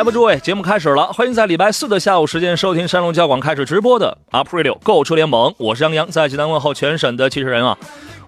来吧，诸位，节目开始了，欢迎在礼拜四的下午时间收听山东交广开始直播的 Up Radio 购车联盟，我是杨洋，在济南问候全省的汽车人啊。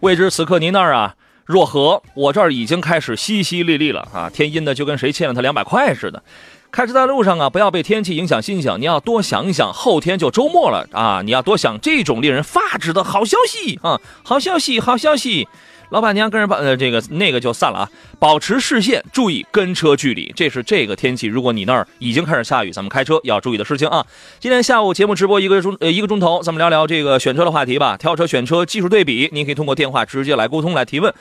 未知此刻您那儿啊若何？我这儿已经开始淅淅沥沥了啊，天阴的就跟谁欠了他两百块似的。开车在路上啊，不要被天气影响心情，你要多想一想，后天就周末了啊，你要多想这种令人发指的好消息啊，好消息，好消息。老板娘跟人把呃这个那个就散了啊，保持视线，注意跟车距离，这是这个天气。如果你那儿已经开始下雨，咱们开车要注意的事情啊。今天下午节目直播一个钟呃一个钟头，咱们聊聊这个选车的话题吧，挑车选车技术对比，您可以通过电话直接来沟通来提问，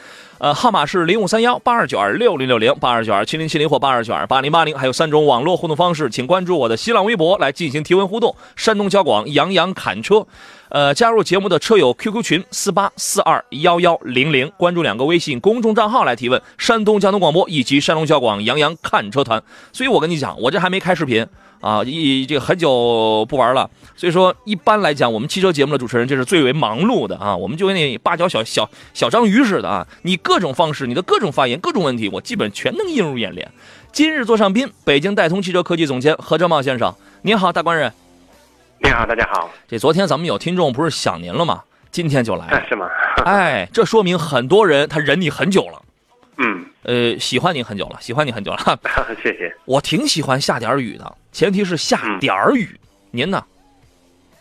呃号码是零五三幺八二九二六零六零八二九二七零七零或八二九二八零八零，还有三种网络互动方式，请关注我的新浪微博来进行提问互动。山东交广杨洋侃车。呃，加入节目的车友 QQ 群四八四二幺幺零零，关注两个微信公众账号来提问。山东交通广播以及山东交广杨洋看车团。所以我跟你讲，我这还没开视频啊，一这个很久不玩了。所以说，一般来讲，我们汽车节目的主持人这是最为忙碌的啊。我们就跟那八角小小小章鱼似的啊，你各种方式，你的各种发言，各种问题，我基本全能映入眼帘。今日座上宾，北京戴通汽车科技总监何正茂先生，您好，大官人。你好，大家好。这昨天咱们有听众不是想您了吗？今天就来了，是吗？哎，这说明很多人他忍你很久了。嗯，呃，喜欢你很久了，喜欢你很久了。谢谢。我挺喜欢下点雨的，前提是下点儿雨。您呢？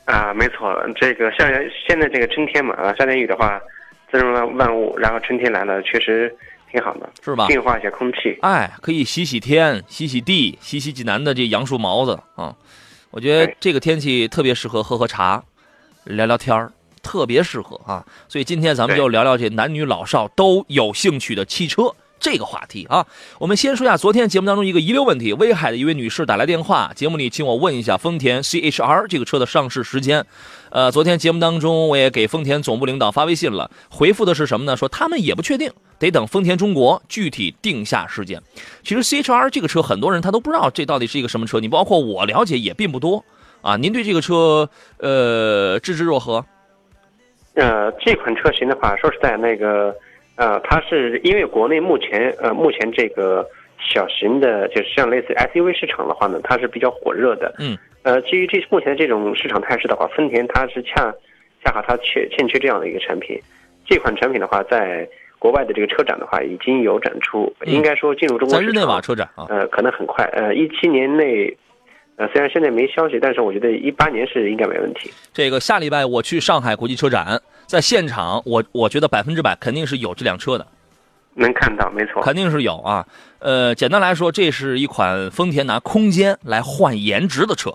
啊，没错，这个像现在这个春天嘛，啊，下点雨的话，滋润万万物，然后春天来了，确实挺好的，是吧？净化一下空气。哎，可以洗洗天，洗洗地，洗洗济南的这杨树毛子啊。我觉得这个天气特别适合喝喝茶，聊聊天儿，特别适合啊。所以今天咱们就聊聊这男女老少都有兴趣的汽车这个话题啊。我们先说一下昨天节目当中一个遗留问题，威海的一位女士打来电话，节目里请我问一下丰田 CHR 这个车的上市时间。呃，昨天节目当中我也给丰田总部领导发微信了，回复的是什么呢？说他们也不确定。得等丰田中国具体定下时间。其实 C H R 这个车，很多人他都不知道这到底是一个什么车。你包括我了解也并不多啊。您对这个车，呃，知之若何？呃，这款车型的话，说实在，那个，呃，它是因为国内目前，呃，目前这个小型的，就是像类似 S U V 市场的话呢，它是比较火热的。嗯。呃，基于这目前这种市场态势的话，丰田它是恰恰好它缺欠缺这样的一个产品。这款产品的话，在国外的这个车展的话，已经有展出，应该说进入中国在日内瓦车展啊，呃，可能很快，呃，一七年内，呃，虽然现在没消息，但是我觉得一八年是应该没问题。这个下礼拜我去上海国际车展，在现场，我我觉得百分之百肯定是有这辆车的，能看到，没错，肯定是有啊。呃，简单来说，这是一款丰田拿空间来换颜值的车，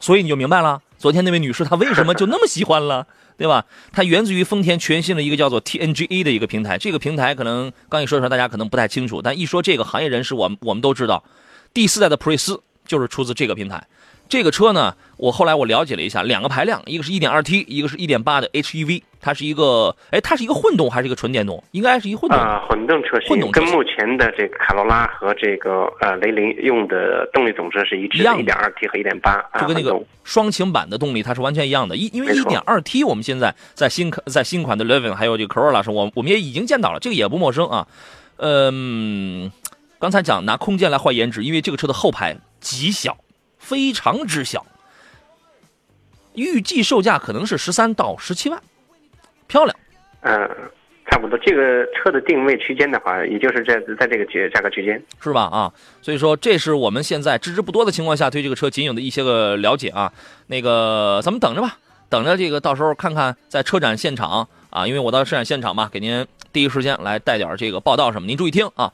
所以你就明白了，昨天那位女士她为什么就那么喜欢了。对吧？它源自于丰田全新的一个叫做 TNGA 的一个平台。这个平台可能刚一说出来，大家可能不太清楚，但一说这个行业人士，我们我们都知道，第四代的普锐斯就是出自这个平台。这个车呢，我后来我了解了一下，两个排量，一个是一点二 T，一个是一点八的 HEV。它是一个，哎，它是一个混动还是一个纯电动？应该是一混动啊，混动车型，混动跟目前的这个卡罗拉和这个呃雷凌用的动力总成是一致，的，一点二 T 和一点八，就跟那个双擎版的动力它是完全一样的。一因为一点二 T 我们现在在新在新款的 Living 还有这个 Corolla 上，我我们也已经见到了，这个也不陌生啊。嗯，刚才讲拿空间来换颜值，因为这个车的后排极小，非常之小，预计售价可能是十三到十七万。漂亮，嗯，差不多。这个车的定位区间的话，也就是在在这个价价格区间，是吧？啊，所以说这是我们现在知之不多的情况下对这个车仅有的一些个了解啊。那个咱们等着吧，等着这个到时候看看在车展现场啊，因为我到车展现场嘛，给您第一时间来带点这个报道什么，您注意听啊。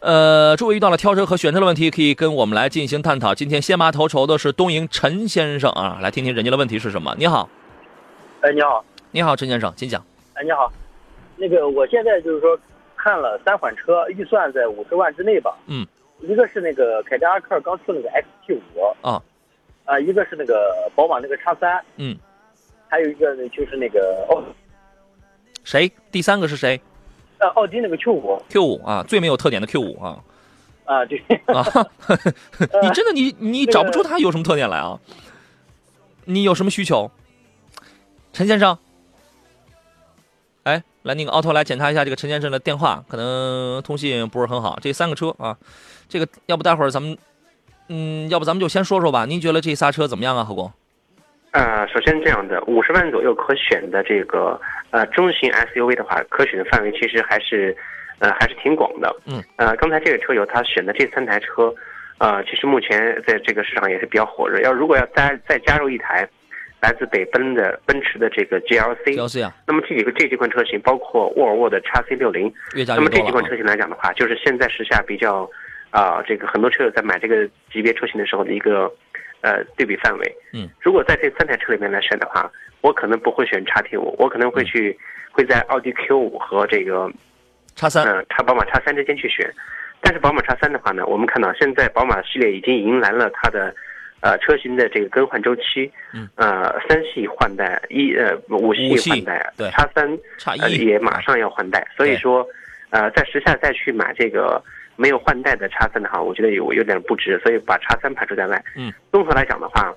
呃，诸位遇到了挑车和选车的问题，可以跟我们来进行探讨。今天先拔头筹的是东营陈先生啊，来听听人家的问题是什么。你好，哎，你好。你好，陈先生，请讲。哎，你好，那个我现在就是说看了三款车，预算在五十万之内吧。嗯。一个是那个凯迪拉克刚出那个 XT 五啊，啊，一个是那个宝马那个叉三，嗯，还有一个呢就是那个哦谁？第三个是谁呃奥迪那个 Q 五？Q 五啊，最没有特点的 Q 五啊啊，对，啊！你真的你你找不出它有什么特点来啊？你有什么需求？陈先生，哎，来那个奥拓来检查一下这个陈先生的电话，可能通信不是很好。这三个车啊，这个要不待会儿咱们，嗯，要不咱们就先说说吧。您觉得这仨车怎么样啊，何工？呃，首先这样的五十万左右可选的这个呃中型 SUV 的话，可选的范围其实还是呃还是挺广的。嗯。呃，刚才这个车友他选的这三台车，呃，其实目前在这个市场也是比较火热。要如果要再再加入一台来自北奔的奔驰的这个 GLC，GLC 啊，那么这几个这几款车型，包括沃尔沃的 x C 六零，那么这几款。车型来讲的话，就是现在时下比较啊、这个很多车友在买这个级别车型的时候的一个呃对比范围。嗯，如果在这三台车里面来选的话，我可能不会选叉 T 五，我可能会去、会在奥迪 Q 五和这个叉三，嗯叉宝马叉三之间去选。但是宝马叉三的话呢，我们看到现在宝马系列已经迎来了它的。呃，车型的这个更换周期，嗯，呃，三系换代，一呃五五系系换代，对。叉三呃叉一也马上要换代，所以说，呃，在时下再去买这个没有换代的叉三的话，我觉得有有点不值，所以把叉三排除在外。嗯，综合来讲的话，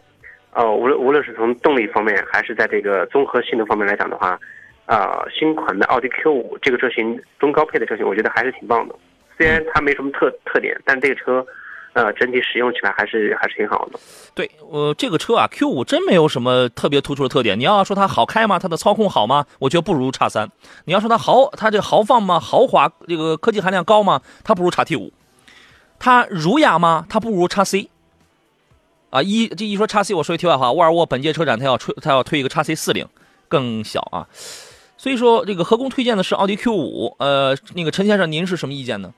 呃，无论无论是从动力方面，还是在这个综合性能方面来讲的话，啊、新款的奥迪 Q 五这个车型中高配的车型，我觉得还是挺棒的。虽然它没什么特特点，但这个车，呃，整体使用起来还是还是挺好的。对，呃，这个车啊，Q 五真没有什么特别突出的特点。你要说它好开吗？它的操控好吗？我觉得不如叉三。你要说它豪，它这豪放吗？豪华，这个科技含量高吗？它不如叉 T 五。它儒雅吗？它不如叉 C。啊，一这一说叉 C，我说句题外话，沃尔沃本届车展它要出它要推一个叉 C 四零，更小啊。所以说这个何工推荐的是奥迪 Q 五，呃，那个陈先生您是什么意见呢？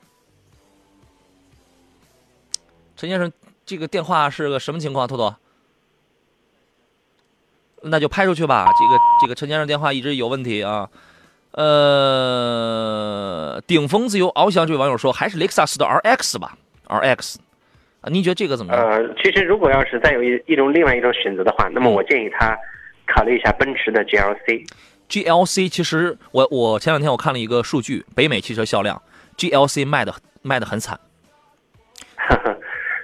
陈先生，这个电话是个什么情况？兔兔，那就拍出去吧。这个这个陈先生电话一直有问题啊。呃，顶峰自由翱翔这位网友说，还是雷克萨斯的 RX 吧，RX 啊，您觉得这个怎么样？呃，其实如果要是再有一一种另外一种选择的话，那么嗯我建议他考虑一下奔驰的 GLC。GLC 其实我我前两天我看了一个数据，北美汽车销量，GLC 卖的卖的很惨。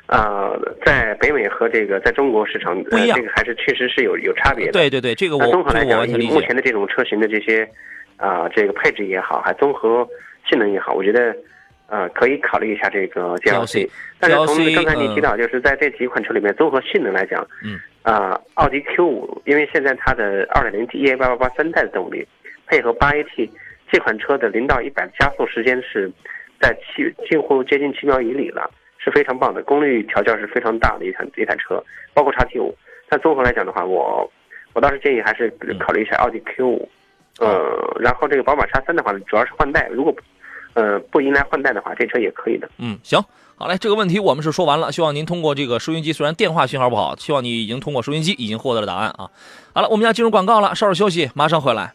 呃，在北美和这个在中国市场，不一样。呃，这个还是确实是有有差别的。对对对，这个我那综合来讲。以目前的这种车型的这些，啊、这个配置也好，还综合性能也好，我觉得，呃，可以考虑一下这个 GLC 但是从刚才你提到，就是在这几款车里面，综合性能来讲，嗯，啊、奥迪 Q 五，因为现在它的 2.0T EA 八八八三代的动力，配合 8AT 这款车的零到一百的加速时间是在七近乎接近七秒以里了，是非常棒的，功率调教是非常大的一台一台车，包括叉 T 五。但综合来讲的话，我我倒是建议还是考虑一下奥迪 Q 五，呃，然后这个宝马叉三的话，主要是换代，如果呃不迎来换代的话，这车也可以的。嗯，行，好嘞，这个问题我们是说完了。希望您通过这个收音机，虽然电话信号不好，希望你已经通过收音机已经获得了答案啊。好了，我们要进入广告了，稍事休息，马上回来。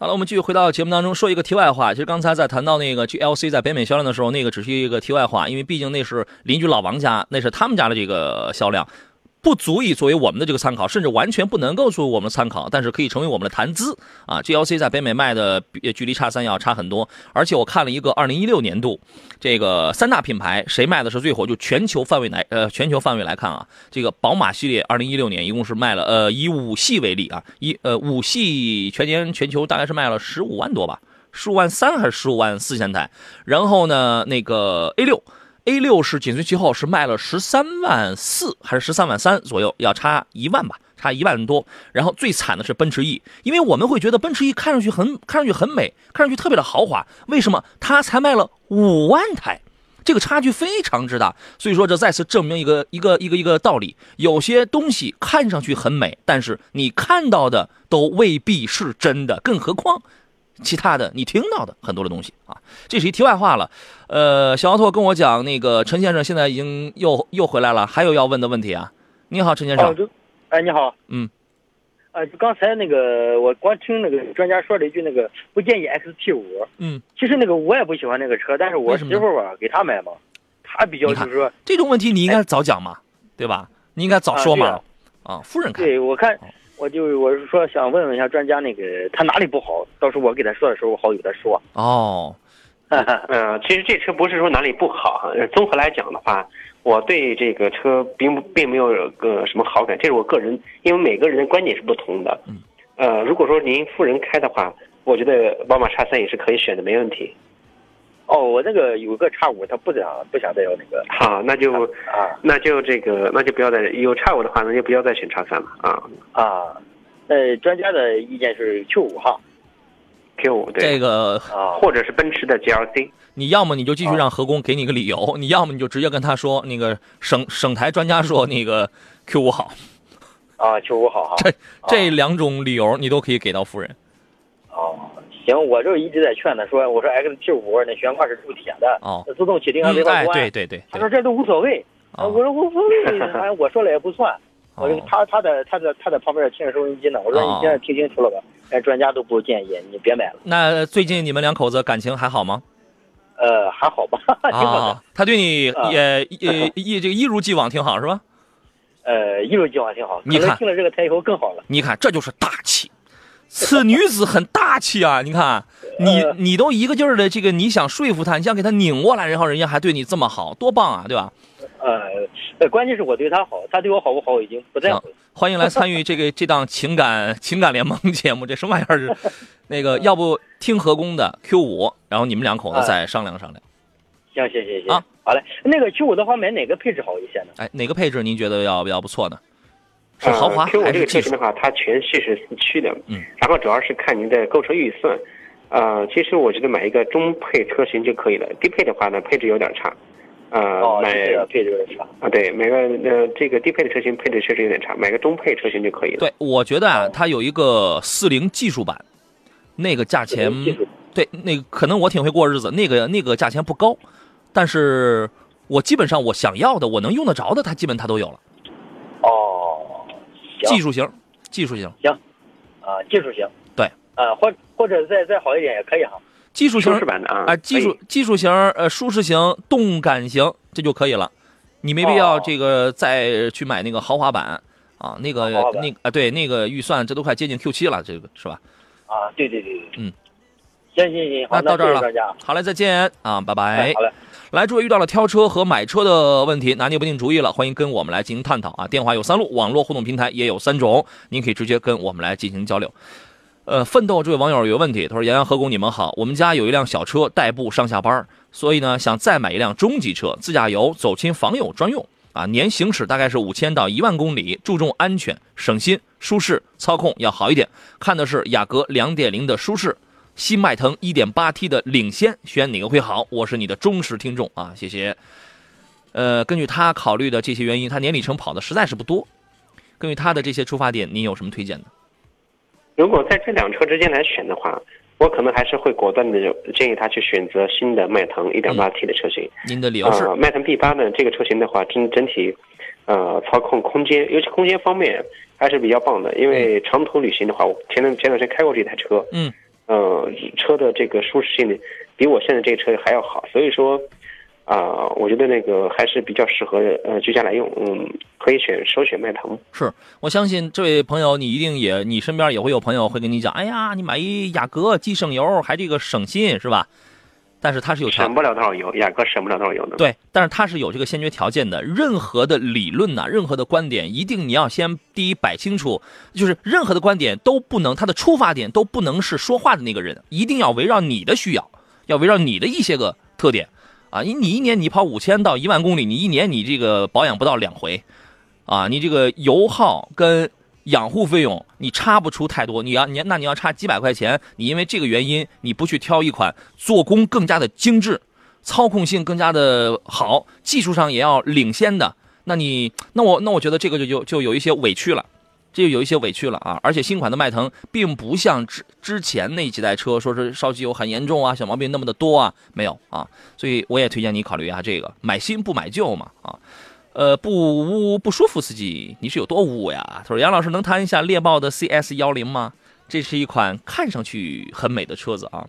好了，我们继续回到节目当中，说一个题外话。其实刚才在谈到那个 GLC 在北美销量的时候，那个只是一个题外话，因为毕竟那是邻居老王家，那是他们家的这个销量。不足以作为我们的这个参考，甚至完全不能够作为我们的参考，但是可以成为我们的谈资啊。GLC 在北美卖的比距离叉三要差很多，而且我看了一个二零一六年度这个三大品牌谁卖的是最火，就全球范围来呃全球范围来看啊，这个宝马系列二零一六年一共是卖了呃以五系为例啊，一呃五系全年全球大概是卖了十五万多吧，十五万三还是十五万四千台，然后呢那个 A 六。A 六是紧随其后，是卖了十三万四还是十三万三左右，要差一万吧，差一万多。然后最惨的是奔驰 E，因为我们会觉得奔驰 E 看上去很看上去很美，看上去特别的豪华，为什么它才卖了五万台？这个差距非常之大，所以说这再次证明一个一个一个一个道理：有些东西看上去很美，但是你看到的都未必是真的，更何况。其他的你听到的很多的东西啊，这是一题外话了。呃，小奥拓跟我讲，那个陈先生现在已经又又回来了，还有要问的问题啊。你好，陈先哦，生。就，哎，你好，嗯，呃，就刚才那个我光听那个专家说了一句那个不建议 XT 五，嗯，其实那个我也不喜欢那个车，但是我媳妇儿吧给她买嘛，他比较就是说，这种问题你应该早讲嘛，对吧？你应该早说嘛。啊，夫人看，对我看，我就我是说想问问一下专家，那个他哪里不好？到时候我给他说的时候，好给他说。哦，呃，其实这车不是说哪里不好综合来讲的话，我对这个车并不并没有个什么好感，这是我个人，因为每个人的观点是不同的。嗯。呃，如果说您夫人开的话，我觉得宝马叉三也是可以选的，没问题。哦，我那个有个叉五，他不想不想再要那个好，那就啊那就这个那就不要再有叉五的话，那就不要再选叉三了啊。啊。呃，专家的意见是 Q 五哈 Q 五对，这个啊，或者是奔驰的 GLC。你要么你就继续让何工给你个理由，你要么你就直接跟他说，那个省省台专家说那个 Q 五好，啊 Q 五好哈。这这两种理由你都可以给到夫人。哦，行，我就一直在劝他说，我说 XT 五那悬挂是铸铁的，哦自动启停还没法关。对对对对他说，这都无所谓。啊我说无所谓，反正我说了也不算。我他他在他在他在旁边听着收音机呢。我说哦你现在听清楚了吧？哎，专家都不建议你别买了。那最近你们两口子感情还好吗？呃，还好吧，挺好的。啊，他对你啊也也一这个一如既往挺好是吧？呃，一如既往挺好。你看听了这个台以后更好了。你看这就是大气，此女子很大气啊！你看你 呃你都一个劲儿的这个你想说服她，你想给她拧过来，然后人家还对你这么好，多棒啊，对吧？呃，呃关键是我对她好，她对我好不好我已经不在乎。欢迎来参与这个这档情感情感联盟节目，这什么玩意儿是？那个要不听何工的 Q 五，然后你们两口子再商量商量。行行行行，啊好嘞。那个 Q 五的话，买哪个配置好一些呢？哎，哪个配置您觉得要比较不错呢？是豪华这个车型的？话，它全系是四驱的，嗯，然后主要是看您的购车预算。呃，其实我觉得买一个中配车型就可以了，低配的话呢，配置有点差。呃，哦，买这个配置有点差。啊，对，买个呃这个低配的车型配置确实有点差，买个中配车型就可以了。对，我觉得啊，它有一个四零技术版，那个价钱对，那个可能我挺会过日子，那个那个价钱不高，但是我基本上我想要的，我能用得着的，它基本它都有了。技术型，技术型，行啊，技术型。对。啊，或或者再再好一点也可以哈。技术型舒适版的啊，啊，技术技术型，呃，舒适型、动感型，这就可以了。你没必要哦这个再去买那个豪华版啊，那个那个啊，对，那个预算这都快接近 Q 七了，这个是吧？啊，对对对对。嗯。行行行，好，那到这儿了。好嘞，再见啊，拜拜哎，好。嘞。来，诸位遇到了挑车和买车的问题，拿捏不定主意了，欢迎跟我们来进行探讨啊。电话有三路，网络互动平台也有三种，您可以直接跟我们来进行交流。呃，奋斗这位网友有问题，他说：“杨洋、何工，你们好，我们家有一辆小车代步上下班，所以呢，想再买一辆中级车，自驾游、走亲访友专用啊，年行驶大概是五千到一万公里，注重安全、省心、舒适，操控要好一点。看的是雅阁2.0的舒适，新迈腾 1.8T 的领先，选哪个会好？我是你的忠实听众啊，谢谢。呃，根据他考虑的这些原因，他年里程跑的实在是不多。根据他的这些出发点，您有什么推荐的？如果在这两车之间来选的话，我可能还是会果断的建议他去选择新的迈腾 1.8T 的车型。您的理由是？呃，迈腾 B 8呢这个车型的话，整整体，呃，操控空间，尤其空间方面还是比较棒的。因为长途旅行的话，我前段前段时间开过这台车，嗯，呃，车的这个舒适性呢比我现在这个车还要好，所以说。啊、我觉得那个还是比较适合呃居家来用，嗯，可以选首选迈腾。是我相信这位朋友，你一定也你身边也会有朋友会跟你讲，哎呀，你买一雅阁既省油还这个省心是吧？但是它是有条省不了多少油，雅阁省不了多少油的。对，但是它是有这个先决条件的。任何的理论呐、任何的观点，一定你要先第一摆清楚，就是任何的观点都不能，它的出发点都不能是说话的那个人，一定要围绕你的需要，要围绕你的一些个特点啊。你你一年你跑五千到一万公里，你一年你这个保养不到两回，啊，你这个油耗跟养护费用你差不出太多，你要你那你要差几百块钱，你因为这个原因你不去挑一款做工更加的精致。操控性更加的好，技术上也要领先的，那你那我那我觉得这个就就就有一些委屈了，这就有一些委屈了啊！而且新款的迈腾并不像之之前那几代车说是烧机油很严重啊，小毛病那么的多啊，没有啊，所以我也推荐你考虑一下这个，买新不买旧嘛啊。呃，不污不舒服司机，你是有多污呀？他说杨老师能谈一下猎豹的 CS 幺零吗？这是一款看上去很美的车子啊，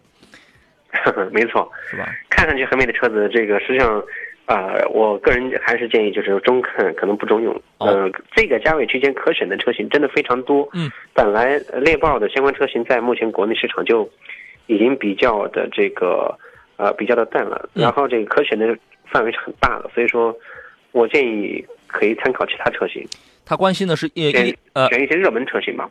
没错，是吧？看上去很美的车子，这个实际上，啊、我个人还是建议就是中肯，可能不中用。哦呃，这个价位区间可选的车型真的非常多。嗯，本来呃猎豹的相关车型在目前国内市场就已经比较的这个呃比较的淡了，嗯然后这个可选的范围是很大的，所以说我建议可以参考其他车型，他关心的是呃选一呃选一些热门车型吧。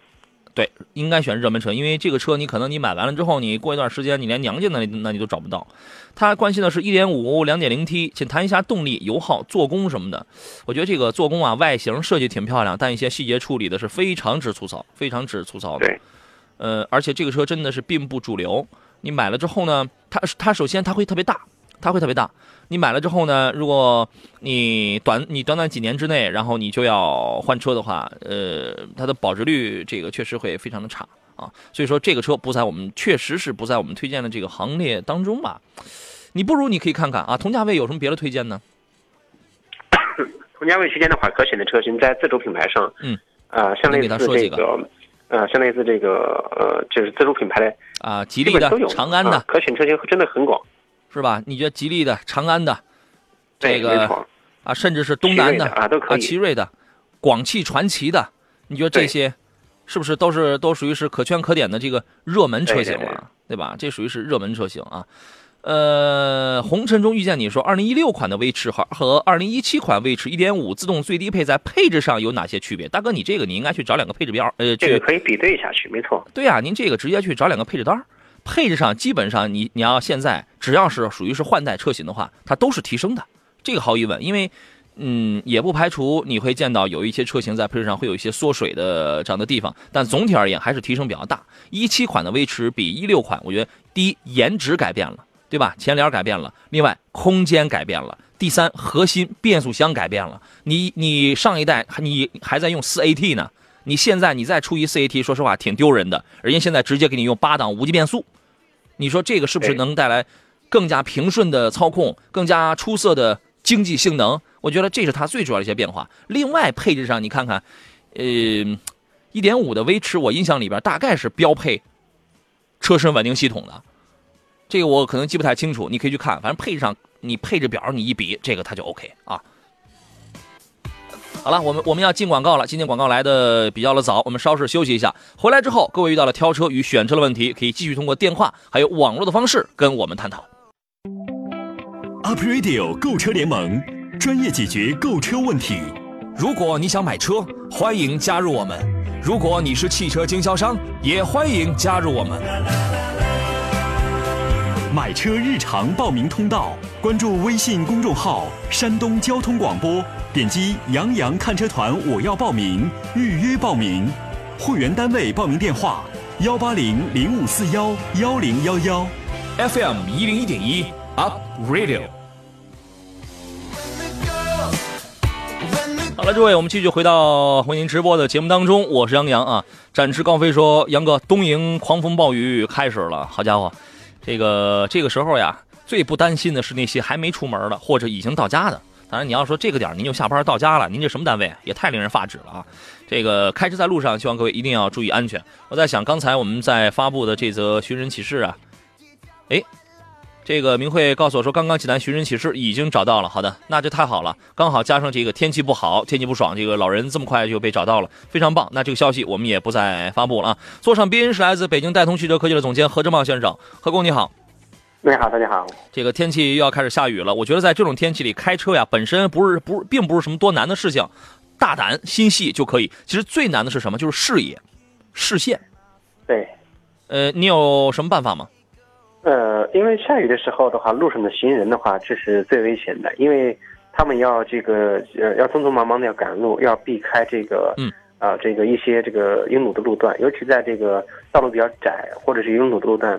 对，应该选热门车，因为这个车你可能你买完了之后，你过一段时间你连娘家那里那你都找不到。他关心的是1.5、2.0T，请谈一下动力、油耗、做工什么的。我觉得这个做工啊，外形设计挺漂亮，但一些细节处理的是非常之粗糙，非常之粗糙的。对，呃，而且这个车真的是并不主流。你买了之后呢，它它首先它会特别大，它会特别大。你买了之后呢，如果你短你短短几年之内，然后你就要换车的话，呃，它的保值率这个确实会非常的差啊。所以说这个车不在我们确实是不在我们推荐的这个行列当中吧。你不如你可以看看啊，同价位有什么别的推荐呢？同价位区间的话，可选的车型在自主品牌上，嗯，呃，像类你给他似说几个这个，呃，像类似这个，呃，就是自主品牌的，啊，吉利的长安的、啊可选车型真的很广。是吧？你觉得吉利的、长安的，这，个，啊，甚至是东南的啊都可以奇瑞的、广汽传祺的，你觉得这些是不是都是都属于是可圈可点的这个热门车型了，对吧？这属于是热门车型啊。呃，红尘中遇见你说，二零一六款的威驰和和二零一七款威驰一点五自动最低配在配置上有哪些区别？大哥，你这个你应该去找两个配置表，呃，这个去可以比对一下去，没错。对呀、您这个直接去找两个配置单儿配置上基本上你你要现在只要是属于是换代车型的话，它都是提升的，这个毫无疑问。因为嗯，也不排除你会见到有一些车型在配置上会有一些缩水的这样的地方，但总体而言还是提升比较大。一七款的威驰比一六款，我觉得第一颜值改变了，对吧？前脸改变了，另外空间改变了，第三核心变速箱改变了。你你上一代你还在用四 AT 呢。你现在你再出一 CAT，说实话挺丢人的。人家现在直接给你用八档无级变速，你说这个是不是能带来更加平顺的操控，更加出色的经济性能？我觉得这是它最主要的一些变化。另外配置上，你看看，呃，一点五的威驰，我印象里边大概是标配车身稳定系统的，这个我可能记不太清楚，你可以去看。反正配置上，你配置表你一比，这个它就 OK 啊。好了，我们我们要进广告了。今天广告来的比较的早，我们稍事休息一下。回来之后，各位遇到了挑车与选车的问题，可以继续通过电话还有网络的方式跟我们探讨。Up Radio 购车联盟，专业解决购车问题。如果你想买车，欢迎加入我们；如果你是汽车经销商，也欢迎加入我们。买车日常报名通道，关注微信公众号“山东交通广播”，点击“杨洋看车团”，我要报名，预约报名。会员单位报名电话：幺八零零五四幺幺零幺幺。FM 一零一点一 Up Radio。好了，各位，我们继续回到为您直播的节目当中，我是杨洋啊。展翅高飞说：“杨哥，东营狂风暴雨开始了，好家伙，这个这个时候呀，最不担心的是那些还没出门的或者已经到家的。当然，你要说这个点您就下班到家了，您这什么单位？也太令人发指了啊！这个开车在路上，希望各位一定要注意安全。我在想，刚才我们在发布的这则寻人启事啊，哎，这个明慧告诉我说，刚刚济南寻人启事已经找到了。好的，那就太好了，刚好加上这个天气不好，天气不爽，这个老人这么快就被找到了，非常棒。那这个消息我们也不再发布了啊。坐上宾是来自北京戴通汽车科技的总监何正茂先生，何工你好。你好，大家好。这个天气又要开始下雨了，我觉得在这种天气里开车呀，本身不是不并不是什么多难的事情，大胆心细就可以。其实最难的是什么？就是视野、视线。对，呃，你有什么办法吗？呃，因为下雨的时候的话，路上的行人的话，这是最危险的，因为他们要这个呃，要匆匆忙忙的要赶路，要避开这个嗯啊、这个一些这个拥堵的路段，尤其在这个道路比较窄或者是拥堵的路段，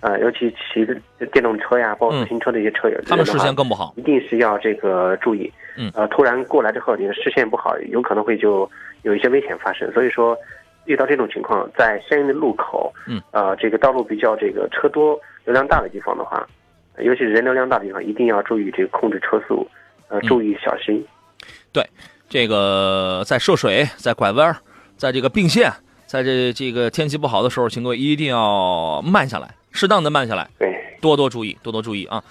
呃，尤其骑电动车呀，包括自行车的一些车友，他们视线更不好。一定是要这个注意。嗯呃，突然过来之后，你的视线不好，有可能会就有一些危险发生。所以说，遇到这种情况，在相应的路口，嗯，呃，这个道路比较这个车多、流量大的地方的话，尤其是人流量大的地方，一定要注意这个控制车速，呃，嗯注意小心。对这个在涉水、在拐弯儿、在这个并线，在这这个天气不好的时候，请各位一定要慢下来，适当的慢下来，对，多多注意，多多注意啊。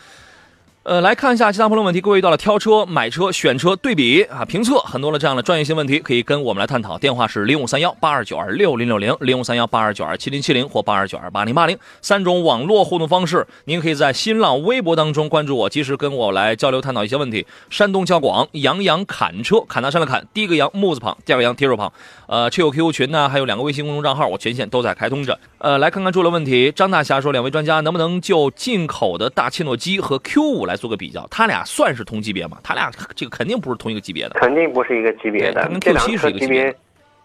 呃，来看一下其他朋友问题。各位遇到了挑车、买车、选车、对比啊、评测很多的这样的专业性问题，可以跟我们来探讨。电话是零五三幺八二九二六零六零、零五三幺八二九二七零七零或八二九二八零八零三种网络互动方式。您可以在新浪微博当中关注我，及时跟我来交流探讨一些问题。山东交广杨洋侃车，侃大山的侃，第一个杨木字旁，第二个杨提手旁。呃，车友 QQ 群呢，还有两个微信公众账号，我全线都在开通着。呃，来看看出了问题。张大侠说，两位专家能不能就进口的大切诺基和 Q 五来做个比较？它俩算是同级别吗？它俩这个肯定不是同一个级别的。肯定不是一个级别的对它跟。这 Q7 两个级是一个级别别，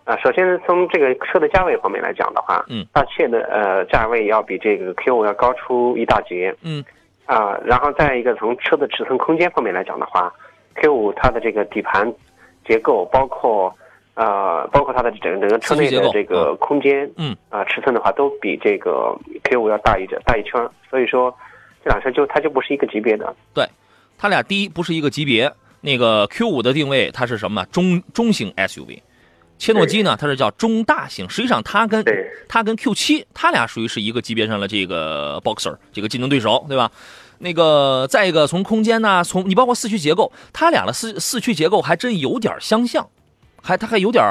啊，首先是从这个车的价位方面来讲的话，嗯，大切的呃价位要比这个 Q 五要高出一大截，嗯啊，然后再一个从车的尺寸空间方面来讲的话，Q 五它的这个底盘结构，包括呃包括它的整整个车内的这个空间，嗯啊尺寸的话都比这个 Q 五要大一点大一圈，所以说这辆车就它就不是一个级别的。对，它俩第一不是一个级别。那个 Q 五的定位它是什么？中中型 SUV。切诺基呢，它是叫中大型。实际上，它跟它跟 Q 七，它俩属于是一个级别上的这个 Boxer 这个竞争对手，对吧？那个再一个从空间呢，从你包括四驱结构，它俩的四四驱结构还真有点相像，还它还有点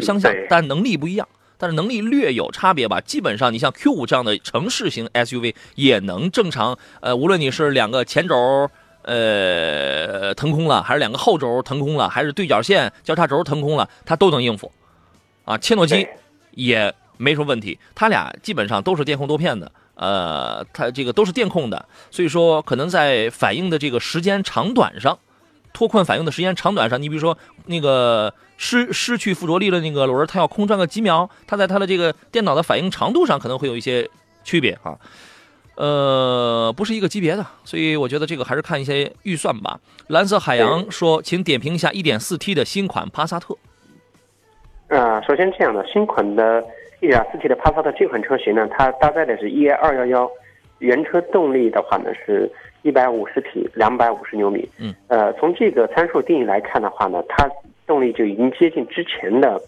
相像，但能力不一样。但是能力略有差别吧。基本上，你像 Q 五这样的城市型 SUV 也能正常，呃，无论你是两个前轴呃腾空了，还是两个后轴腾空了，还是对角线交叉轴腾空了，它都能应付。啊，切诺基也没什么问题，它俩基本上都是电控多片的，呃，它这个都是电控的，所以说可能在反应的这个时间长短上，脱困反应的时间长短上，你比如说那个失失去附着力的那个轮儿，它要空转个几秒，它在它的这个电脑的反应长度上可能会有一些区别啊。呃，不是一个级别的，所以我觉得这个还是看一些预算吧。蓝色海洋说，请点评一下 1.4T 的新款帕萨特。呃，首先这样的新款的 1.4T 的帕萨特这款车型呢，它搭载的是 EA 211，原车动力的话呢是150匹，250牛米。嗯。呃，从这个参数定义来看的话呢，它动力就已经接近之前的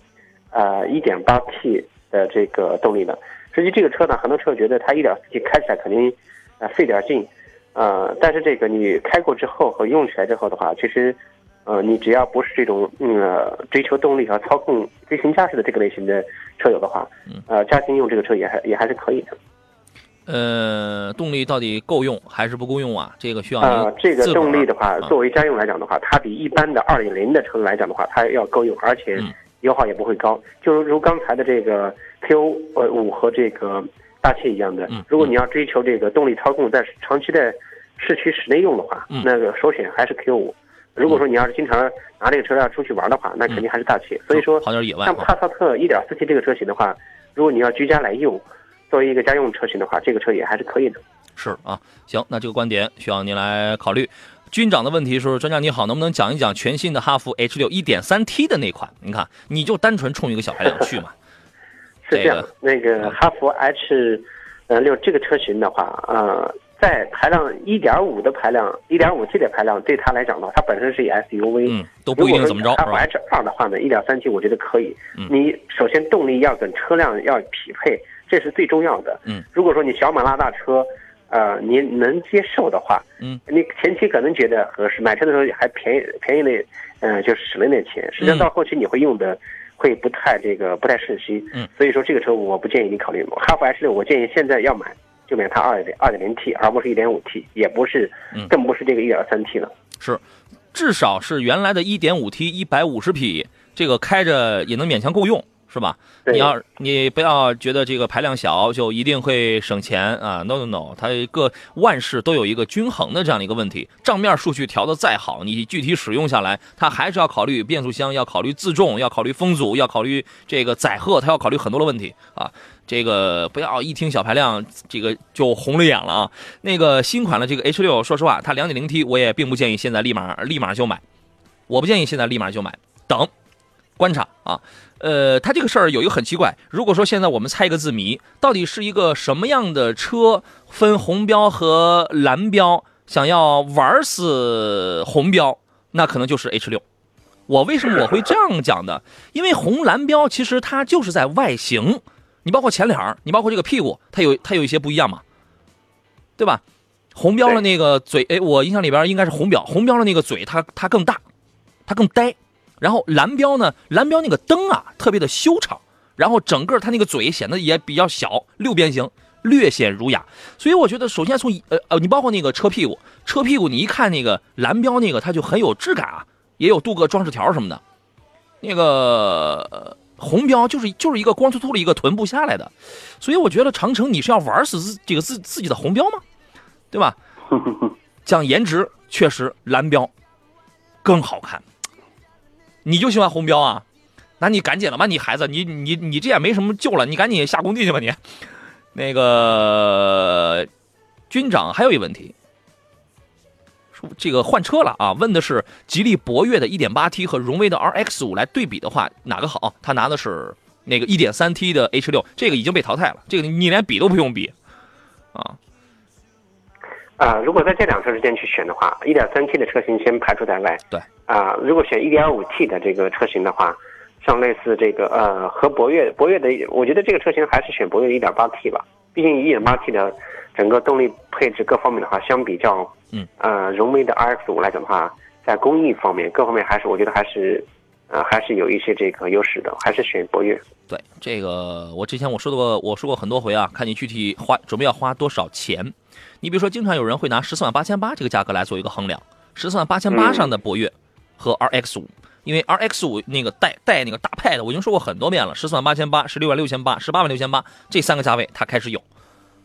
呃 1.8T 的这个动力了。实际这个车呢，很多车友觉得它 1.4T 开起来肯定呃费点劲，呃，但是这个你开过之后和用起来之后的话，其实。呃，你只要不是这种嗯、呃、追求动力和操控飞行驾驶的这个类型的车友的话，呃，家庭用这个车也还也还是可以的。呃，动力到底够用还是不够用啊？这个需要呃您，这个动力的话，啊作为家用来讲的话，它比一般的二点零的车来讲的话，它要够用，而且嗯油耗也不会高。就如刚才的这个 Q 呃五和这个大切一样的嗯，如果你要追求这个动力操控，在长期在市区室内用的话嗯，那个首选还是 Q 五。如果说你要是经常拿这个车辆出去玩的话，那肯定还是大切。所以说，像啊帕萨特一点四 T 这个车型的话，如果你要居家来用，作为一个家用车型的话，这个车也还是可以的。是啊，行，那这个观点需要您来考虑。军长的问题是：专家你好，能不能讲一讲全新的哈弗 H 六 1.3T 的那款？你看，你就单纯冲一个小排量去嘛？是这样，那个哈弗 H 呃六这个车型的话，呃，在排量1.5的排量，1.5T 的排量对它来讲的话，它本身是以 SUV，嗯，都不一定怎么着，哈弗？H 二的话呢，1.3T 我觉得可以。嗯你首先动力要跟车辆要匹配，这是最重要的。嗯，如果说你小马拉大车，呃，你能接受的话，嗯，你前期可能觉得合适，买车的时候还便宜便宜了，呃，就省了点钱。实际上嗯到后期你会用的会不太这个不太顺心。嗯，所以说这个车我不建议你考虑。哈弗 H 六我建议现在要买就买它二点二点零 T，而不是一点五 T，也不是嗯，更不是这个一点三 T 了。是，至少是原来的一点五 T 一百五十匹，这个开着也能勉强够用，是吧？你要你不要觉得这个排量小就一定会省钱啊！No No No，它各万事都有一个均衡的这样的一个问题。账面数据调的再好，你具体使用下来，它还是要考虑变速箱，要考虑自重，要考虑风阻，要考虑这个载荷，它要考虑很多的问题啊。这个不要一听小排量，这个就红了眼了啊。那个新款的这个 H 六，说实话，它 2.0T 我也并不建议现在立马立马就买，我不建议现在立马就买，等观察啊。呃，它这个事儿有一个很奇怪，如果说现在我们猜一个字谜，到底是一个什么样的车分红标和蓝标，想要玩死红标，那可能就是 H 六。我为什么我会这样讲呢？因为红蓝标其实它就是在外形，你包括前脸，你包括这个屁股，它有它有一些不一样嘛，对吧？红标的那个嘴，哎，我印象里边应该是红标，红标的那个嘴它它更大，它更呆。然后蓝标呢，蓝标那个灯啊特别的修长，然后整个它那个嘴显得也比较小，六边形，略显儒雅。所以我觉得，首先从呃呃，你包括那个车屁股，车屁股你一看那个蓝标那个，它就很有质感啊，也有镀铬装饰条什么的。那个呃红标就是就是一个光秃秃的一个臀部下来的，所以我觉得长城你是要玩死自这个自自己的红标吗？对吧？讲颜值，确实蓝标更好看。你就喜欢红标啊？那你赶紧了吧，你孩子，你你你这也没什么救了，你赶紧下工地去吧你。那个军长还有一问题，说这个换车了啊？问的是吉利博越的 1.8T 和荣威的 RX5 来对比的话，哪个好？他拿的是那个 1.3T 的 H6，这个已经被淘汰了，这个你连比都不用比啊。啊，如果在这两车之间去选的话一点三 T 的车型先排除在外。对。啊，如果选一点五 T 的这个车型的话，像类似这个呃和博越博越的，我觉得这个车型还是选博越一点八 T 吧。毕竟一点八 T 的整个动力配置各方面的话，相比较嗯呃荣威的 RX 五来讲的话，在工艺方面各方面还是我觉得还是呃还是有一些这个优势的，还是选博越。对这个，我之前我说过，我说过很多回啊，看你具体花准备要花多少钱。你比如说，经常有人会拿十四万八千八这个价格来做一个衡量，十四万八千八上的博越和 RX 五，因为 RX 五那个带带那个大派的，我已经说过很多遍了，十四万八千八、十六万六千八、十八万六千八这三个价位它开始有，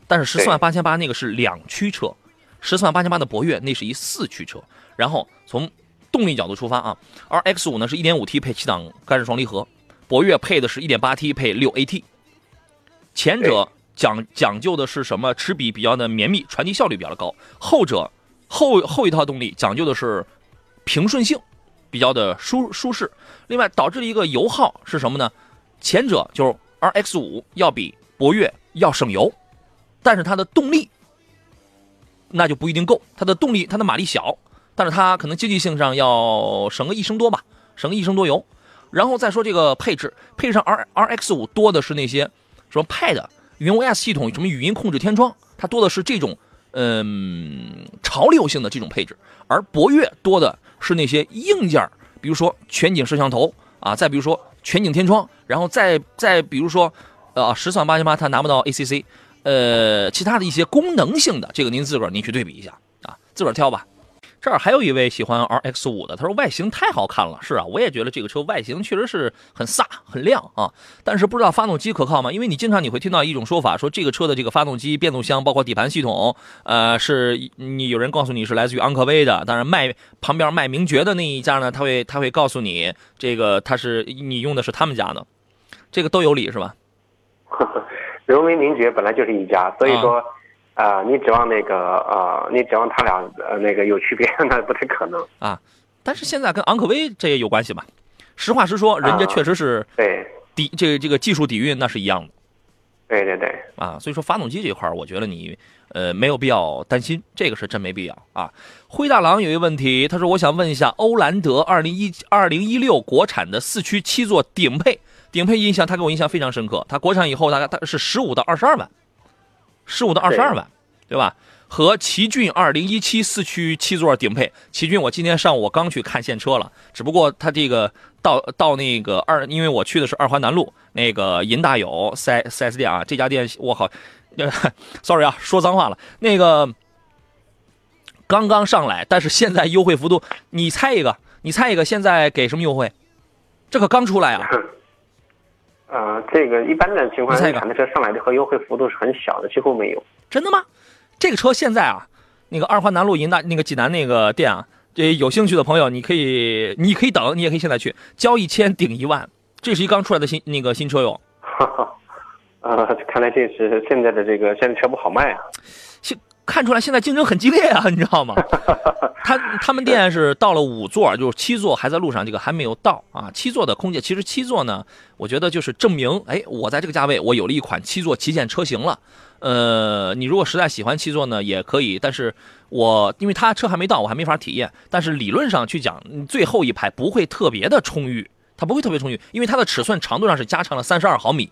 但是十四万八千八那个是两驱车，十四万八千八的博越那是一四驱车。然后从动力角度出发啊，RX 五呢是一点五 T 配七档干式双离合，博越配的是一点八 T 配六 AT，前者。讲讲究的是什么？齿比比较的绵密，传递效率比较的高。后者后后一套动力讲究的是平顺性，比较的舒舒适。另外导致了一个油耗是什么呢？前者就是 RX 五要比博越要省油，但是它的动力那就不一定够。它的动力它的马力小，但是它可能经济性上要省个一升多吧，省个一升多油。然后再说这个配置，配上 R RX 五多的是那些什么 Pad。云 OS 系统什么语音控制天窗，它多的是这种嗯潮流性的这种配置，而博越多的是那些硬件比如说全景摄像头啊，再比如说全景天窗，然后再再比如说呃十四万八千八它拿不到 ACC，呃其他的一些功能性的，这个您自个儿您去对比一下啊，自个儿挑吧。这儿还有一位喜欢 RX 五的，他说外形太好看了。是啊，我也觉得这个车外形确实是很飒、很亮啊。但是不知道发动机可靠吗？因为你经常你会听到一种说法，说这个车的这个发动机、变速箱，包括底盘系统，呃，是你有人告诉你是来自于昂科威的。当然卖旁边卖名爵的那一家呢，他会他会告诉你这个他是你用的是他们家的，这个都有理是吧？荣威名爵本来就是一家，所以说。啊，你指望那个呃，你指望他俩呃那个有区别，那不太可能啊。但是现在跟昂科威这也有关系吧？实话实说，人家确实是对底这这个技术底蕴那是一样的。对对对啊，所以说发动机这块我觉得你呃没有必要担心，这个是真没必要啊。灰大狼有一个问题，他说我想问一下，欧蓝德二零一二零一六国产的四驱七座顶配顶配印象，他给我印象非常深刻。他国产以后大概他是十五到二十二万。十五到二十二万，对吧？和奇骏二零一七四驱七座顶配，奇骏我今天上午我刚去看现车了，只不过它这个到到那个二，因为我去的是二环南路那个银大有四四 S 店啊，这家店我靠，sorry 啊，说脏话了，那个刚刚上来，但是现在优惠幅度，你猜一个，你猜一个，现在给什么优惠？这可刚出来啊。呃，这个一般的情况，下，产的车上来的和优惠幅度是很小的，几乎没有。真的吗？这个车现在啊，那个二环南路银大那个济南那个店啊，这有兴趣的朋友，你可以，你可以等，你也可以现在去交一千顶一万，这是一刚出来的新那个新车哟。哈哈，呃，看来这是现在的这个现在车不好卖啊。看出来现在竞争很激烈啊，你知道吗？他他们店是到了五座，就是七座还在路上，这个还没有到啊。七座的空间，其实七座呢，我觉得就是证明，哎，我在这个价位，我有了一款七座旗舰车型了。呃，你如果实在喜欢七座呢，也可以，但是我因为它车还没到，我还没法体验。但是理论上去讲，最后一排不会特别的充裕，它不会特别充裕，因为它的尺寸长度上是加长了三十二毫米。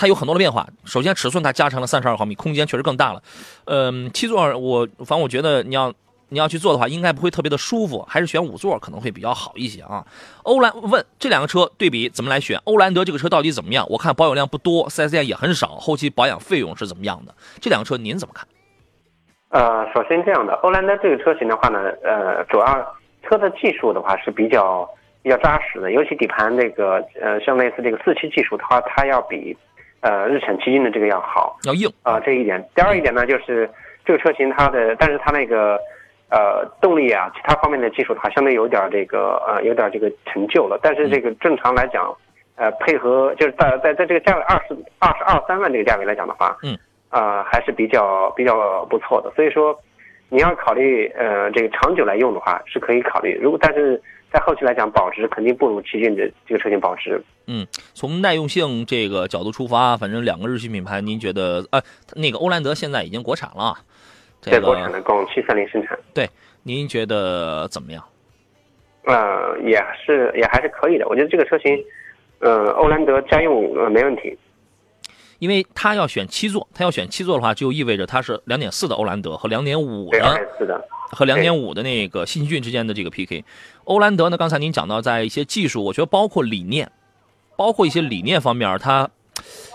它有很多的变化。首先，尺寸它加长了三十二毫米，空间确实更大了。嗯，七座我反正我觉得你要你要去做的话，应该不会特别的舒服，还是选五座可能会比较好一些啊。欧蓝问这两个车对比怎么来选？欧蓝德这个车到底怎么样？我看保有量不多，4S 店也很少，后期保养费用是怎么样的？这两个车您怎么看？呃，首先这样的，欧蓝德这个车型的话呢，呃，主要车的技术的话是比较比较扎实的，尤其底盘这个呃，像类似这个四驱技术的话，它要比呃日产基因的这个要好要硬啊、这一点。第二一点呢，就是这个车型它的，但是它那个呃动力啊，其他方面的技术的话，相对有点这个呃有点这个陈旧了。但是这个正常来讲，呃，配合就是在在在这个价位二十二十二三万这个价位来讲的话，嗯。啊、还是比较比较不错的。所以说，你要考虑呃这个长久来用的话是可以考虑。如果但是在后期来讲，保值肯定不如奇骏的这个车型保值。嗯从耐用性这个角度出发，反正两个日系品牌，您觉得呃，那个欧蓝德现在已经国产了啊，这在国产的供七三零生产，对您觉得怎么样？呃，也是也还是可以的。我觉得这个车型，呃，欧蓝德家用呃没问题。因为他要选七座，他要选七座的话，就意味着他是两点四的欧蓝德和两点五的。和两点五的那个新奇骏之间的这个 PK。欧蓝德呢，刚才您讲到在一些技术，我觉得包括理念，包括一些理念方面，它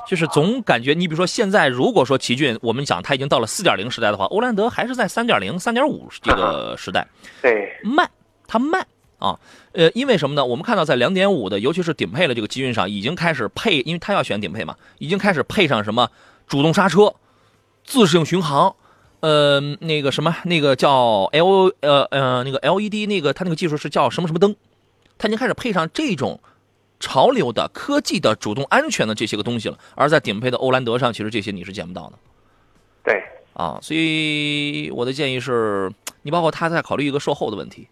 就是总感觉，你比如说现在如果说奇骏，我们讲它已经到了四点零时代的话，欧蓝德还是在三点零、三点五这个时代。对，慢，它慢啊。呃，因为什么呢？我们看到在两点五的，尤其是顶配的这个基运上，已经开始配，因为它要选顶配嘛，已经开始配上什么主动刹车、自适应巡航，呃，那个什么，那个叫 L 呃呃那个 LED 那个它那个技术是叫什么什么灯，它已经开始配上这种潮流的科技的主动安全的这些个东西了。而在顶配的欧蓝德上，其实这些你是见不到的。对，啊，所以我的建议是，你包括他在考虑一个售后的问题，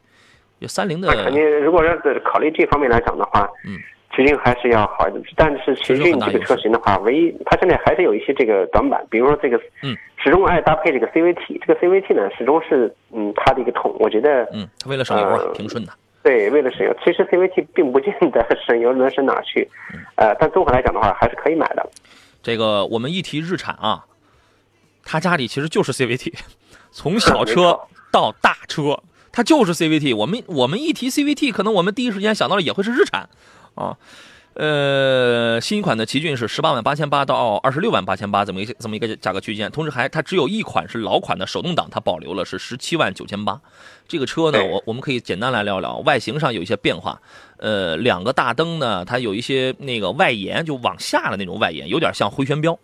就三菱的那肯定，如果要是考虑这方面来讲的话，嗯，奇骏还是要好一点。但是奇骏这个车型的话，唯一它现在还是有一些这个短板，比如说这个，嗯，始终爱搭配这个 CVT，这个 CVT 呢始终是嗯它的一个痛。我觉得嗯，它为了省油啊，呃平顺的。对，为了省油，其实 CVT 并不见得 省油能省哪儿去，嗯呃，但综合来讲的话，还是可以买的。这个我们一提日产啊，他家里其实就是 CVT，从 小车到大车，它就是 CVT。我们我们一提 CVT，可能我们第一时间想到的也会是日产啊。呃，新款的奇骏是十八万八千八到二十六万八千八这么一个这么一个价格区间，同时还它只有一款是老款的手动挡，它保留了是十七万九千八。这个车呢，我我们可以简单来聊聊外形上有一些变化。呃，两个大灯呢，它有一些那个外延，就往下的那种外延，有点像回旋镖。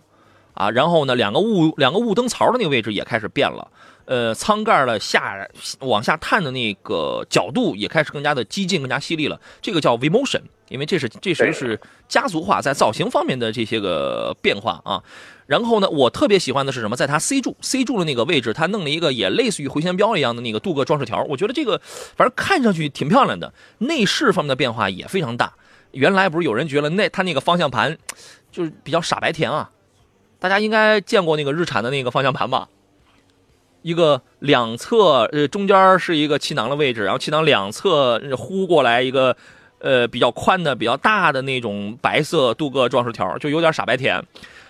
啊，然后呢，两个雾两个雾灯槽的那个位置也开始变了，呃，舱盖的下往下探的那个角度也开始更加的激进、更加犀利了。这个叫 V motion，因为这是这属于是家族化在造型方面的这些个变化啊。然后呢，我特别喜欢的是什么？在它 C 柱 C 柱的那个位置，它弄了一个也类似于回旋镖一样的那个镀铬装饰条，我觉得这个反正看上去挺漂亮的。内饰方面的变化也非常大。原来不是有人觉得那它那个方向盘就是比较傻白甜啊。大家应该见过那个日产的那个方向盘吧？一个两侧呃中间是一个气囊的位置，然后气囊两侧呼过来一个呃比较宽的、比较大的那种白色镀铬装饰条，就有点傻白甜。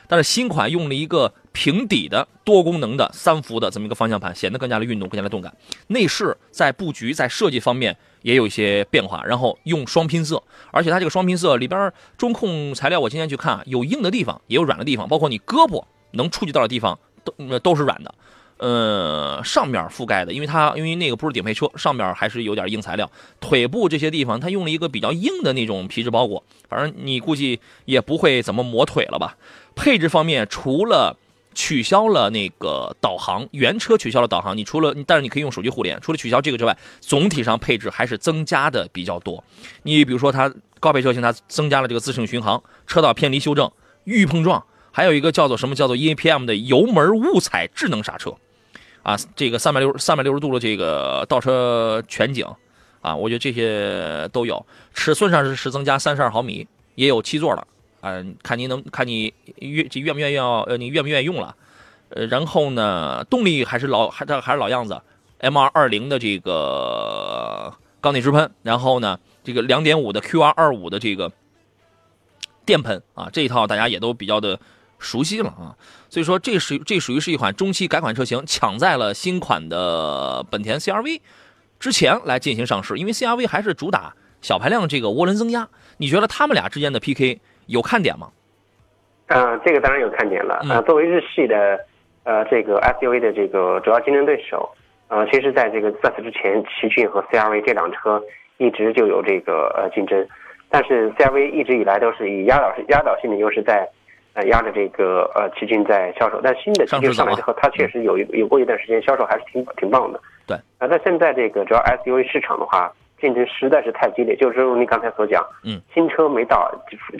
但是新款用了一个平底的多功能的三幅的这么一个方向盘，显得更加的运动，更加的动感。内饰在布局在设计方面也有一些变化，然后用双拼色，而且它这个双拼色里边中控材料，我今天去看，有硬的地方，也有软的地方，包括你胳膊能触及到的地方都都是软的。呃，上面覆盖的，因为它因为那个不是顶配车，上面还是有点硬材料。腿部这些地方，它用了一个比较硬的那种皮质包裹，反正你估计也不会怎么磨腿了吧。配置方面，除了取消了那个导航，原车取消了导航，你除了但是你可以用手机互联，除了取消这个之外，总体上配置还是增加的比较多。你比如说它高配车型，它增加了这个自适应巡航、车道偏离修正、预碰撞，还有一个叫做什么叫做 EAPM 的油门误踩智能刹车。啊，这个三百六三百六十度的这个倒车全景，啊，我觉得这些都有。尺寸上是是增加三十二毫米，也有七座的，啊，看您能看你愿愿不愿意要，呃，你愿不愿意用了。呃，然后呢，动力还是老还这还是老样子，M 二二零的这个缸内直喷，然后呢，这个两点五的 Q R 二五的这个电喷啊，这一套大家也都比较的熟悉了啊。所以说，这是这属于是一款中期改款车型，抢在了新款的本田 CRV 之前来进行上市，因为 CRV 还是主打小排量这个涡轮增压。你觉得他们俩之间的 PK 有看点吗？啊，这个当然有看点了。嗯啊，作为日系的呃这个 SUV 的这个主要竞争对手，呃，其实在这个在此之前，奇骏和 CRV 这辆车一直就有这个呃竞争，但是 CRV 一直以来都是以压倒压倒性的优势在呃压着这个呃奇骏在销售，但新的奇骏上来之后，它确实有一有过一段时间销售还是挺挺棒的。对，啊，但现在这个主要 SUV 市场的话，竞争实在是太激烈，就是如你刚才所讲，嗯，新车没到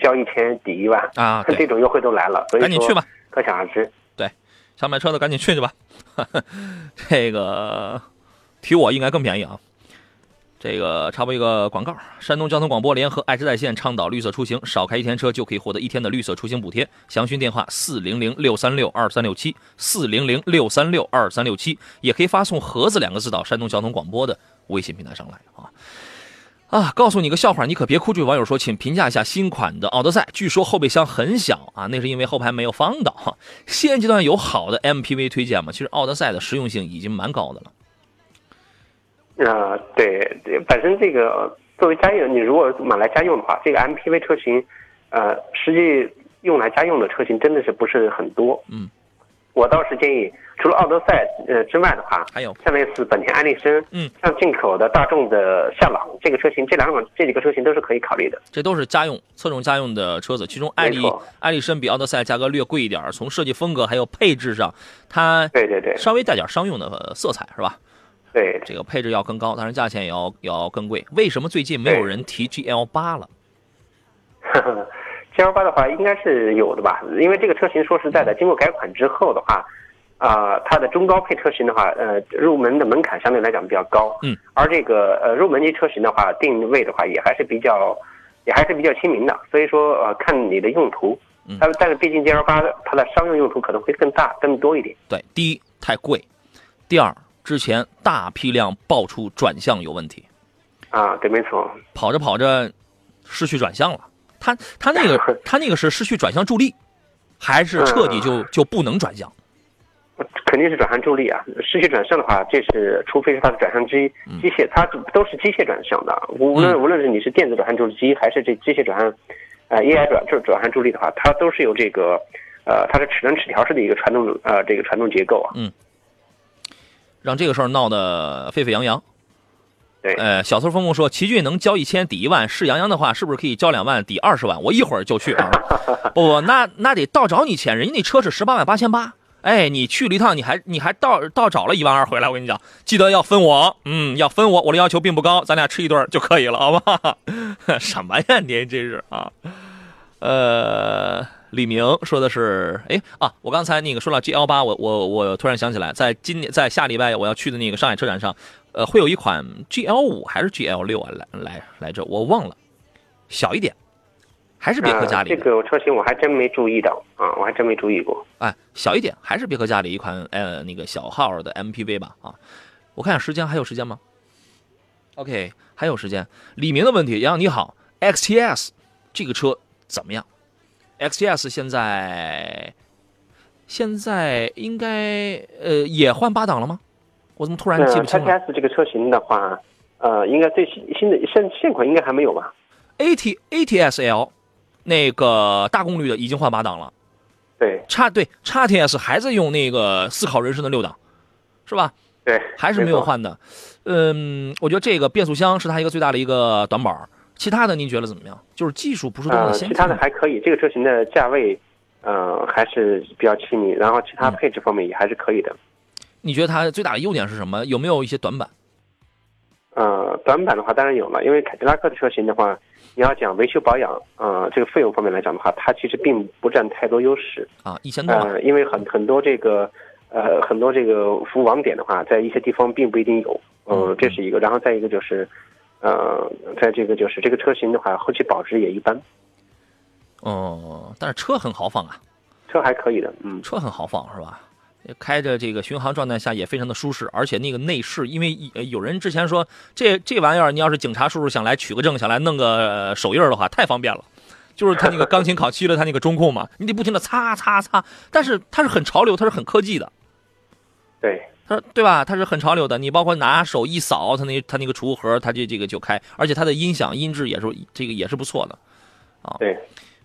交一千抵一万啊对这种优惠都来了，所以赶紧去吧，可想而知。对想买车的赶紧去去吧。这个 提我应该更便宜啊。这个插播一个广告：山东交通广播联合爱知在线倡导绿色出行，少开一天车就可以获得一天的绿色出行补贴。详询电话：四零零六三六二三六七，四零零六三六二三六七，也可以发送“盒子”两个字到山东交通广播的微信平台上来啊。啊，告诉你个笑话，你可别哭。这位网友说，请评价一下新款的奥德赛，据说后备箱很小啊，那是因为后排没有放倒。现阶段有好的 MPV 推荐吗？其实奥德赛的实用性已经蛮高的了。啊、对对，本身这个作为家用，你如果买来家用的话，这个 MPV 车型，呃，实际用来家用的车型真的是不是很多。嗯，我倒是建议，除了奥德赛呃之外的话，还有像类似本田艾力绅，嗯，像进口的大众的夏朗这个车型，这两种这几个车型都是可以考虑的。这都是家用侧重家用的车子，其中艾力艾力绅比奥德赛价格略贵一点儿，从设计风格还有配置上，它对对对稍微带点商用的呃色彩是吧？对，这个配置要更高，当然价钱也要也要更贵。为什么最近没有人提 GL 八了？G L 八的话应该是有的吧，因为这个车型说实在的，经过改款之后的话，啊、它的中高配车型的话，呃，入门的门槛相对来讲比较高，嗯，而这个呃入门级车型的话，定位的话也还是比较，也还是比较亲民的，所以说呃看你的用途嗯，但但是毕竟 G L 八它的商用用途可能会更大更多一点，对，第一太贵，第二之前大批量爆出转向有问题，啊，对，没错，跑着跑着失去转向了。他他那个 他那个是失去转向助力，还是彻底就就不能转向？肯定是转向助力啊，失去转向的话，这是除非是它的转向机机械，它都是机械转向的。无论无论是你是电子转向助力机，还是这机械转向，呃 AI 转转转向助力的话，它都是有这个，呃，它是齿轮齿条式的一个传动呃这个传动结构啊。让这个事儿闹得沸沸扬扬。对呃，小偷风风说，奇骏能交一千抵一万，是杨洋的话，是不是可以交两万抵二十万？我一会儿就去啊！不不，那那得倒找你钱，人家那车是十八万八千八，哎，你去了一趟，你还你还倒倒找了一万二回来，我跟你讲，记得要分我，嗯，要分我，我的要求并不高，咱俩吃一顿就可以了，好吧？什么呀，您这是啊？呃，李明说的是，哎啊，我刚才那个说到 G L 八，我我我突然想起来，在今年在下礼拜我要去的那个上海车展上，呃，会有一款 G L 五还是 G L 六啊来来来着，我忘了，小一点，还是别克家里的，呃这个车型我还真没注意到啊，我还真没注意过。哎，小一点，还是别克家里一款呃那个小号的 M P V 吧啊，我看下时间还有时间吗？OK，还有时间。李明的问题，杨洋你好，X T S 这个车怎么样？X T S 现在现在应该呃也换八档了吗？我怎么突然记那不清？XTS 这个车型的话，呃，应该最新新的现现款应该还没有吧？？A T A T S L 那个大功率的已经换八档了。对叉对叉 T S 还在用那个思考人生的六档，是吧？对，还是没有换的。嗯，我觉得这个变速箱是它一个最大的一个短板儿。其他的您觉得怎么样？就是技术不是多么呃，的先进。其他的还可以，这个车型的价位，呃，还是比较亲民，然后其嗯他配置方面也还是可以的。你觉得它最大的优点是什么？有没有一些短板？呃，短板的话当然有了，因为凯迪拉克的车型的话，你要讲维修保养，呃，这个费用方面来讲的话，它其实并不占太多优势。啊，一千多万。呃，因为很很多这个，呃，很多这个服务网点的话，在一些地方并不一定有。嗯呃，这是一个，然后再一个就是，呃，在这个就是这个车型的话，后期保值也一般，哦，但是车很豪放啊，车还可以的，嗯。车很豪放是吧？开着这个巡航状态下也非常的舒适，而且那个内饰，因为呃有人之前说这这玩意儿，你要是警察叔叔想来取个证，想来弄个呃手印的话，太方便了。就是它那个钢琴烤漆了，它那个中控嘛，你得不停的擦擦擦。但是它是很潮流，它是很科技的，对，它说对吧？它是很潮流的。你包括拿手一扫，它那它那个储物盒，它就这个就开，而且它的音响音质也是这个也是不错的。对，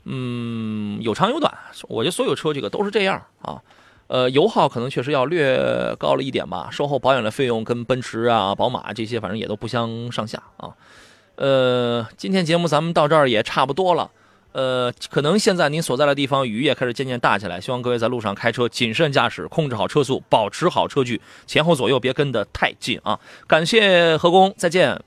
嗯，有长有短，我觉得所有车这个都是这样啊。呃，油耗可能确实要略高了一点吧，售后保养的费用跟奔驰啊、宝马这些反正也都不相上下啊。呃，今天节目咱们到这儿也差不多了。呃，可能现在您所在的地方雨也开始渐渐大起来，希望各位在路上开车谨慎驾驶，控制好车速，保持好车距，前后左右别跟得太近啊。感谢何工，再见。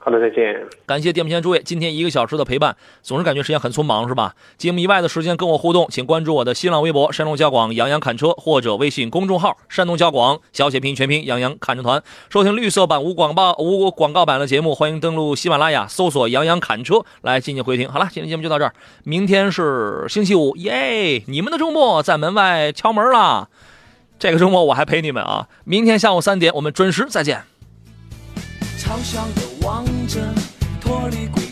好的，再见。感谢电幕前诸位今天一个小时的陪伴，总是感觉时间很匆忙，是吧？节目以外的时间跟我互动，请关注我的新浪微博“山东交广杨洋侃车”或者微信公众号“山东交广小写拼音全拼杨洋侃车团”，收听绿色版无广告无广告版的节目。欢迎登录喜马拉雅搜索“杨洋侃车”来进行回听。好了，今天节目就到这儿，明天是星期五，耶！你们的周末在门外敲门了，这个周末我还陪你们啊！明天下午三点我们准时再见。嘲笑的望着脱离轨